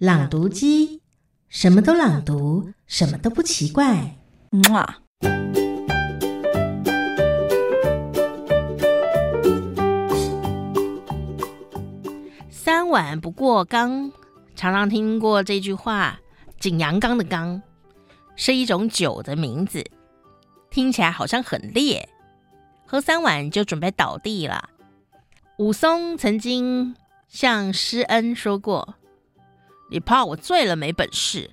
朗读机，什么都朗读，什么都不奇怪。哇！三碗不过冈，常常听过这句话。景阳冈的冈是一种酒的名字，听起来好像很烈，喝三碗就准备倒地了。武松曾经向施恩说过：“你怕我醉了没本事，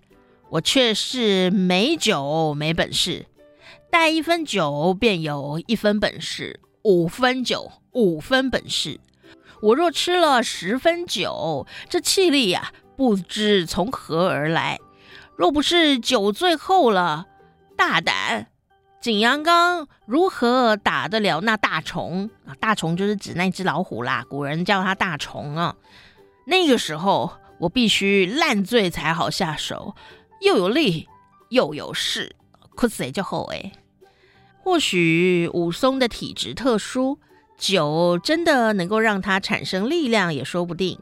我却是没酒没本事。带一分酒便有一分本事，五分酒五分本事。我若吃了十分酒，这气力呀、不知从何而来。”若不是酒醉后了，大胆，景阳冈如何打得了那大虫啊？大虫就是指那只老虎啦，古人叫它大虫啊。那个时候我必须烂醉才好下手，又有力又有势，哭死就好哎。或许武松的体质特殊，酒真的能够让他产生力量也说不定。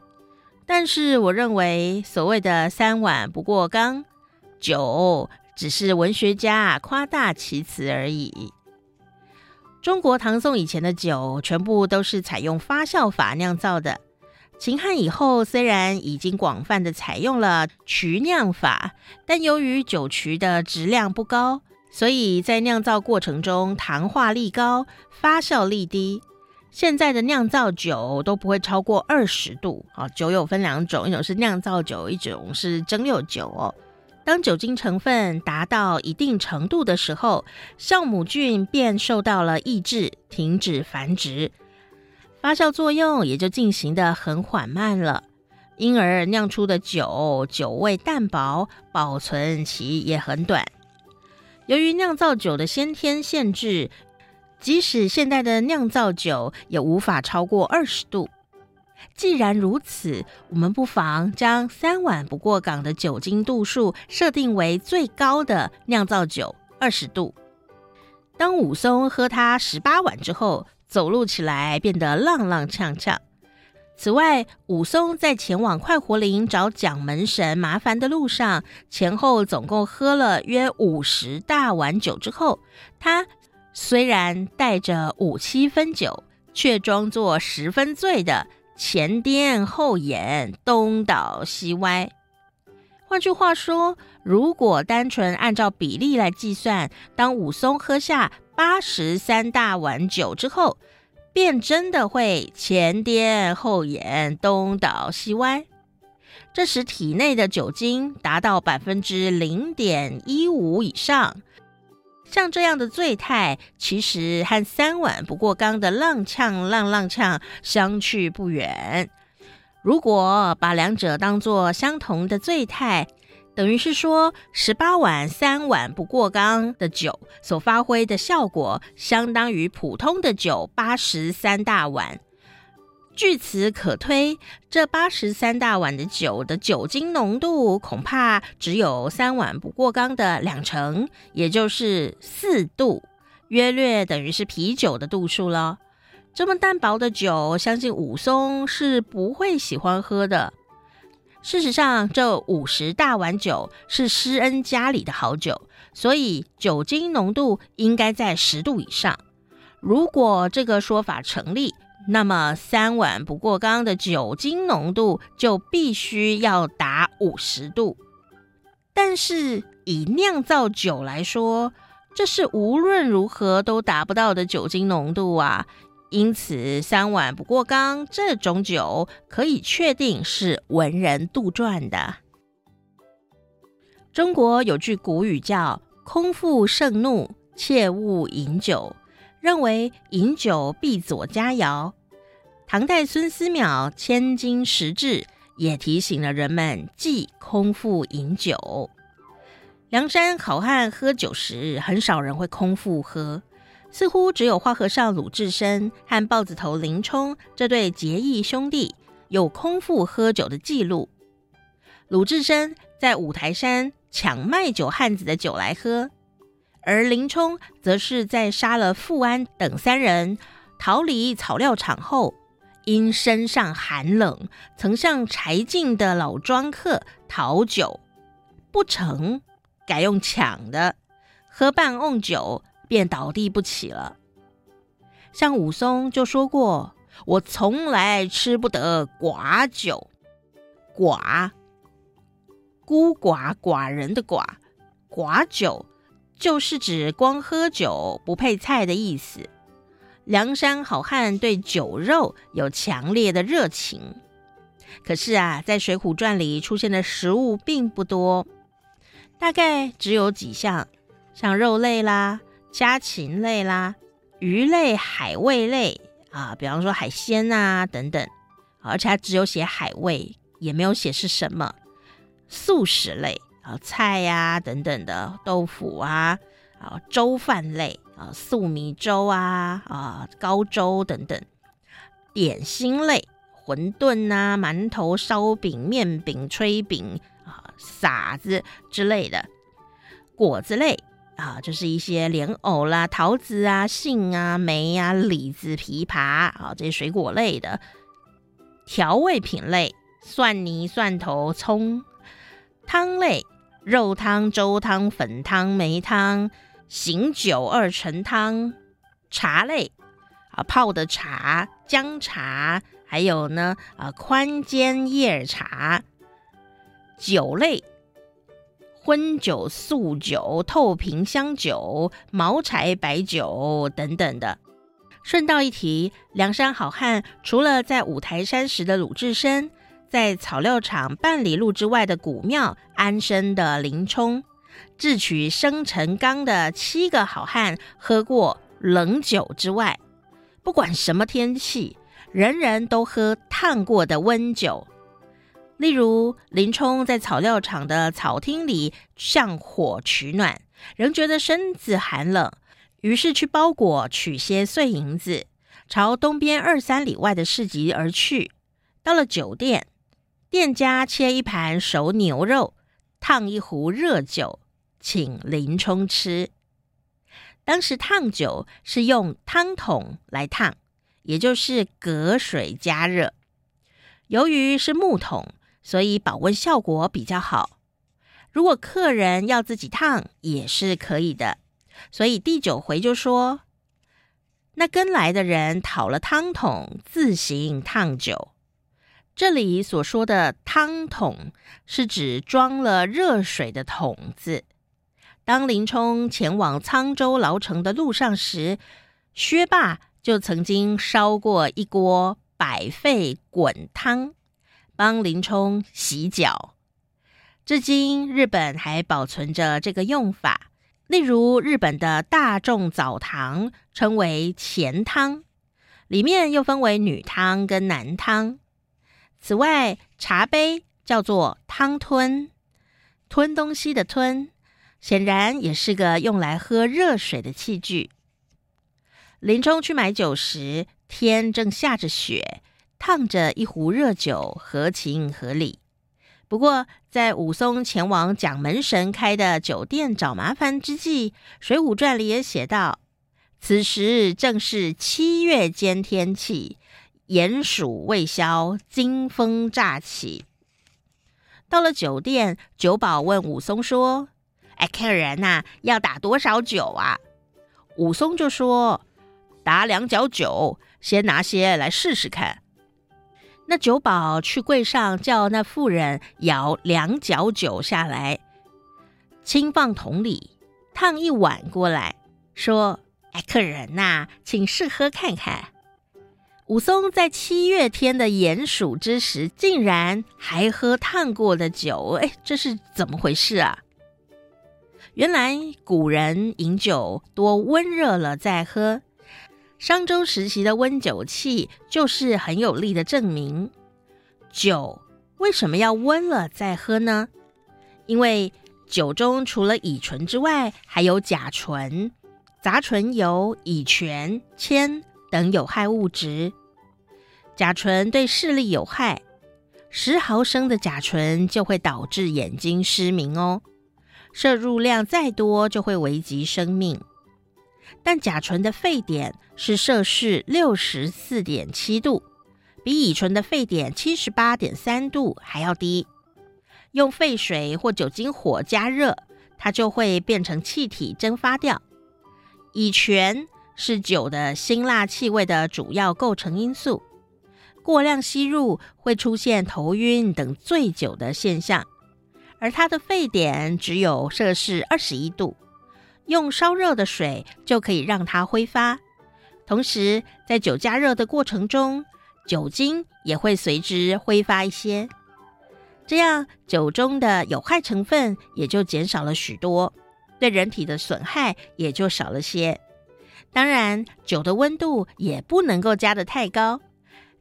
但是我认为所谓的三碗不过冈。酒只是文学家夸大其词而已。中国唐宋以前的酒全部都是采用发酵法酿造的。秦汉以后，虽然已经广泛的采用了曲酿法，但由于酒曲的质量不高，所以在酿造过程中糖化力高，发酵力低。现在的酿造酒都不会超过二十度啊。酒有分两种，一种是酿造酒，一种是蒸馏酒哦。当酒精成分达到一定程度的时候，酵母菌便受到了抑制，停止繁殖，发酵作用也就进行得很缓慢了，因而酿出的酒酒味淡薄，保存期也很短。由于酿造酒的先天限制，即使现代的酿造酒也无法超过二十度。既然如此，我们不妨将三碗不过岗的酒精度数设定为最高的酿造酒二十度。当武松喝它十八碗之后，走路起来变得踉踉跄跄。此外，武松在前往快活林找蒋门神麻烦的路上，前后总共喝了约五十大碗酒之后，他虽然带着五七分酒，却装作十分醉的。前颠后眼，东倒西歪。换句话说，如果单纯按照比例来计算，当武松喝下八十三大碗酒之后，便真的会前颠后掩，东倒西歪。这时体内的酒精达到百分之零点一五以上。像这样的醉态，其实和三碗不过冈的踉跄浪浪跄相去不远。如果把两者当作相同的醉态，等于是说十八碗三碗不过冈的酒所发挥的效果，相当于普通的酒八十三大碗。据此可推，这八十三大碗的酒的酒精浓度恐怕只有三碗不过冈的两成，也就是四度，约略等于是啤酒的度数了。这么淡薄的酒，相信武松是不会喜欢喝的。事实上，这五十大碗酒是施恩家里的好酒，所以酒精浓度应该在十度以上。如果这个说法成立，那么三碗不过冈的酒精浓度就必须要达五十度，但是以酿造酒来说，这是无论如何都达不到的酒精浓度啊！因此，三碗不过冈这种酒可以确定是文人杜撰的。中国有句古语叫“空腹盛怒，切勿饮酒”。认为饮酒必佐佳肴。唐代孙思邈《千金石志》也提醒了人们忌空腹饮酒。梁山好汉喝酒时，很少人会空腹喝，似乎只有花和尚鲁智深和豹子头林冲这对结义兄弟有空腹喝酒的记录。鲁智深在五台山抢卖酒汉子的酒来喝。而林冲则是在杀了富安等三人，逃离草料场后，因身上寒冷，曾向柴进的老庄客讨酒，不成，改用抢的，喝半瓮酒便倒地不起了。像武松就说过：“我从来吃不得寡酒，寡，孤寡寡人的寡，寡酒就是指光喝酒不配菜的意思。”梁山好汉对酒肉有强烈的热情，可是啊，在《水浒传》里出现的食物并不多，大概只有几项，像肉类啦、家禽类啦、鱼类、海味类啊，比方说海鲜啊等等，而且它只有写海味，也没有写是什么。素食类啊，菜呀、等等的，豆腐啊。啊，粥饭类啊，素米粥啊，啊，高粥等等；点心类，馄饨啊，馒头、烧饼、面饼、炊饼啊，撒子之类的；果子类啊，就是一些莲藕啦、桃子啊、杏啊、梅啊、李子、枇杷啊，这些水果类的；调味品类，蒜泥、蒜头、葱；汤类，肉汤、粥汤、粉汤、梅汤。醒酒二陈汤，茶类啊，泡的茶、姜茶，还有呢啊，宽煎叶茶。酒类，荤酒、素酒、透瓶香酒、茅柴白酒等等的。顺道一提，梁山好汉除了在五台山时的鲁智深，在草料场半里路之外的古庙安身的林冲。智取生辰纲的七个好汉喝过冷酒之外，不管什么天气，人人都喝烫过的温酒。例如林冲在草料场的草厅里向火取暖，仍觉得身子寒冷，于是去包裹取些碎银子，朝东边二三里外的市集而去。到了酒店，店家切一盘熟牛肉，烫一壶热酒。请林冲吃。当时烫酒是用汤桶来烫，也就是隔水加热。由于是木桶，所以保温效果比较好。如果客人要自己烫，也是可以的。所以第九回就说，那跟来的人讨了汤桶，自行烫酒。这里所说的汤桶，是指装了热水的桶子。当林冲前往沧州牢城的路上时，薛霸就曾经烧过一锅百沸滚汤，帮林冲洗脚。至今，日本还保存着这个用法。例如，日本的大众澡堂称为钱汤，里面又分为女汤跟男汤。此外，茶杯叫做汤吞，吞东西的吞。显然也是个用来喝热水的器具。林冲去买酒时，天正下着雪，烫着一壶热酒，合情合理。不过，在武松前往蒋门神开的酒店找麻烦之际，《水浒传》里也写道：“此时正是七月间天气，鼹鼠未消，惊风乍起。”到了酒店，酒保问武松说。哎，客人呐、要打多少酒啊？武松就说：“打两角酒，先拿些来试试看。”那酒保去柜上叫那妇人舀两角酒下来，轻放桶里，烫一碗过来，说：“哎，客人呐、请试喝看看。”武松在七月天的鼹暑之时，竟然还喝烫过的酒，哎，这是怎么回事啊？原来古人饮酒多温热了再喝，商周时期的温酒器就是很有力的证明。酒为什么要温了再喝呢？因为酒中除了乙醇之外，还有甲醇、杂醇油、乙醛、铅等有害物质。甲醇对视力有害，十毫升的甲醇就会导致眼睛失明哦。摄入量再多就会危及生命，但甲醇的沸点是摄氏六十四点七度，比乙醇的沸点七十八点三度还要低。用沸水或酒精火加热，它就会变成气体蒸发掉。乙醛是酒的辛辣气味的主要构成因素，过量吸入会出现头晕等醉酒的现象，而它的沸点只有摄氏二十一度，用烧热的水就可以让它挥发。同时，在酒加热的过程中，酒精也会随之挥发一些，这样酒中的有害成分也就减少了许多，对人体的损害也就少了些。当然，酒的温度也不能够加得太高，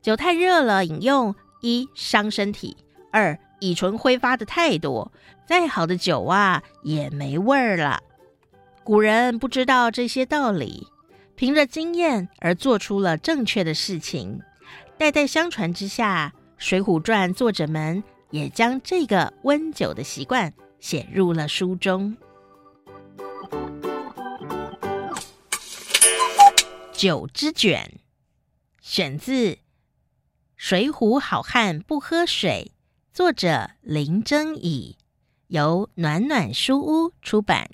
酒太热了饮用，一伤身体，二乙醇挥发的太多，再好的酒啊也没味儿了。古人不知道这些道理。凭着经验而做出了正确的事情，代代相传之下，《水浒传》作者们也将这个温酒的习惯写入了书中。酒之卷，选自《水浒好汉不喝水》，作者林征乙，由暖暖书屋出版。